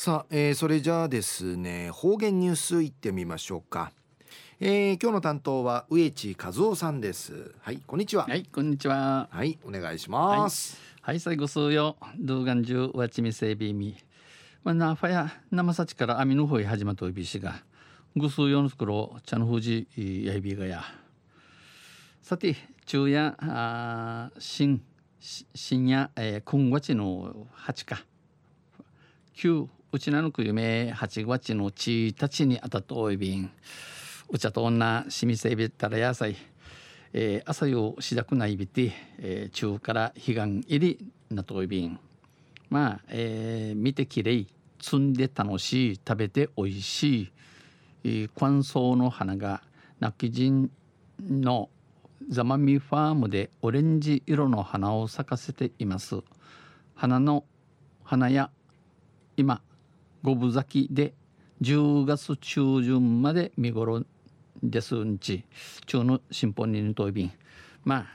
さあ、えー、それじゃあですね方言ニュースいってみましょうか、えー、今日の担当は植地和夫さんです。はいこんにちは。はいこんにちは。はいお願いします、はい、はい、最後数よ。動画中わちみせびみ。まあなファや生さちから網の方へ始まったおびしがぐすうよのところ茶の富士やいびがや。さて昼夜あ深深夜、えー、今月の8か。9うちなのく夢8月のちたちにあたとおいびん。うちゃと女しみせびたらやさい、えー、朝よしだくないびて、えー、中から彼岸入りなとおいびん。まあ、えー、見てきれい。摘んで楽しい。食べておいしい、えー、乾燥の花が泣き人のザマミファームでオレンジ色の花を咲かせています。花の花や今五分咲きで10月中旬まで見頃ですんち。中の新本人といびんま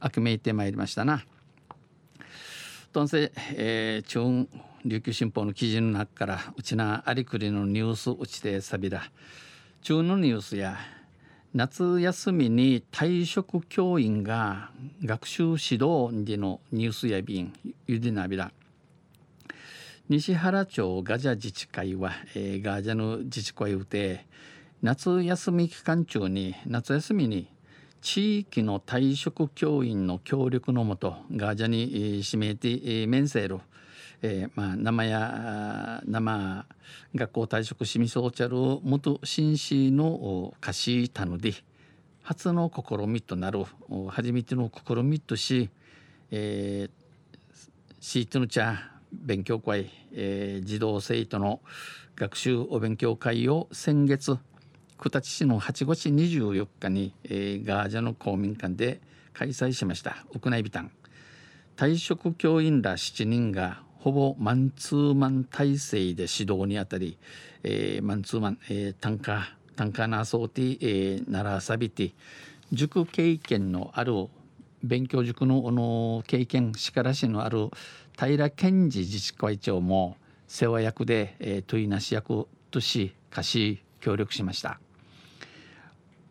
あ悪めいてまいりましたな。とんせ、えー、中琉球新報の記事の中からうちなありくりのニュースうちてさびら中のニュースや夏休みに退職教員が学習指導でのニュースやびんゆでなびら。西原町ガジャ自治会は、えー、ガジャの自治会うて夏休み期間中に夏休みに地域の退職教員の協力のもとガジャに、えー、指名て、えー、メンセール、えー、まあ生や生学校退職しみそうちゃる元紳士の歌詞たので初の試みとなる初めての試みとし、えー、シートの茶勉強会、えー、児童生徒の学習お勉強会を先月九立市の8月24日に、えー、ガージャの公民館で開催しました。屋内ビタン退職教員ら7人がほぼマンツーマン体制で指導にあたり、えー、マンツーマン、えー、単価単価なそうて、えー、ならさびて塾経験のある勉強塾のの経験力しのある平健二自治会長も世話役で、えー、問いなし役とし貸し協力しました。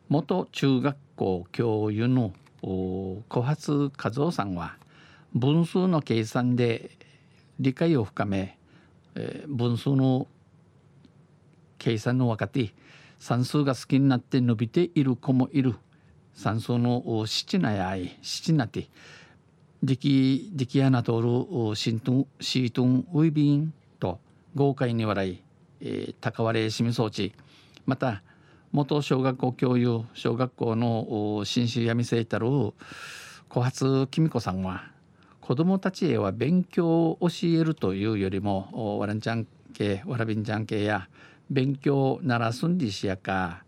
元中学校教諭の小発和夫さんは分数の計算で理解を深め、えー、分数の計算の若手算数が好きになって伸びている子もいる。山荘の七なやい七なてデキデキアナトールシントンシートンウィビンと豪快に笑い、えー、高割れしみ装置また元小学校教諭小学校の新州闇生たる小発きみ子さんは子どもたちへは勉強を教えるというよりもわらんちゃん系わらびんちゃん系や勉強ならすんりしやか。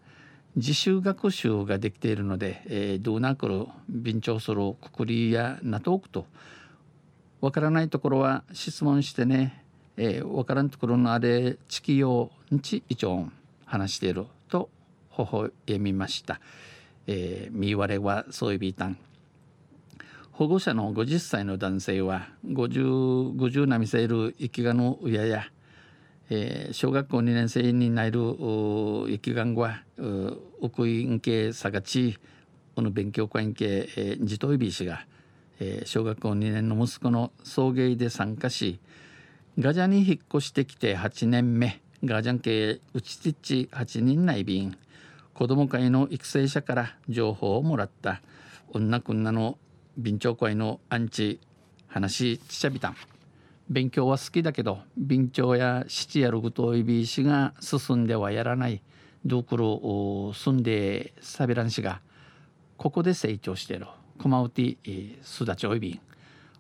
自習学習ができているので、えー、どうなくる便調するくくりやなとおくとわからないところは質問してね、えー、わからんところのあれ地域用んち一応話していると微笑みました。えー、見割れはそういびいたん保護者の50歳の男性は 50, 50なみせる生きがの親やえー、小学校2年生になる生きがんはウクイン系さがちこの勉強会系、えー、ジトイビー氏が、えー、小学校2年の息子の送迎で参加しガジャに引っ越してきて8年目ガジャン系ウチティッチ8人内便子ども会の育成者から情報をもらった。女くんなの便長会のアンチ話ちちゃびたん。勉強は好きだけど便長や七やることいびしが進んではやらない。ドクロ住んでサビラン氏がここで成長している。コマウティスダチョイビン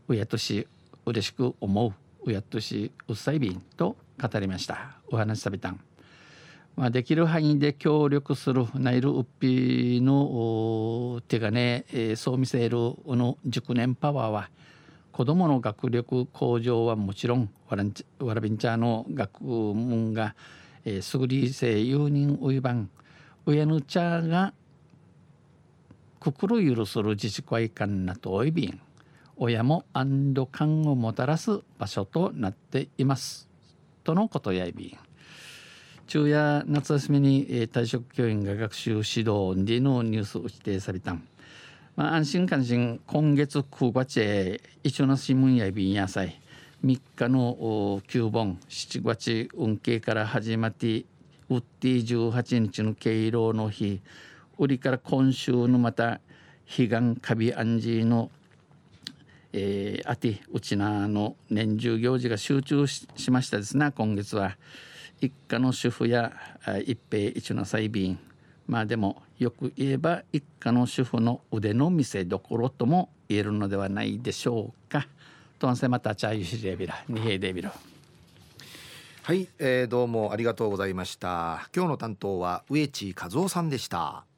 親とし嬉しく思う。親としうっさいびんと語りました。お話しさびたん、まあ、できる範囲で協力する。ナイルウッピーの手がね、えー、そう見せる。の熟年パワーは子どもの学力向上はもちろんわらんわらびんちゃの学問が、えー、すぐりせ有人ウイバン親の茶が心許する自治会館なとおいびん親も安堵感をもたらす場所となっていますとのことやいびん。昼夜夏休みに、え、退職教員が学習指導でのニュースを指定されたん。まあ、安心関心今月9月へ一応の新聞やびんやさい。3日の9本7月運慶から始まってウッディ18日の敬老の日。売りから今週のまた彼岸カビアンジーのえー、あてうちなの年中行事が集中しましたですな今月は。一家の主婦や一平一の裁便まあでもよく言えば一家の主婦の腕の見せ所とも言えるのではないでしょうか。とんせまたチャイシレビラニヘイデビル。はい、えー、どうもありがとうございました。今日の担当は植地和夫さんでした。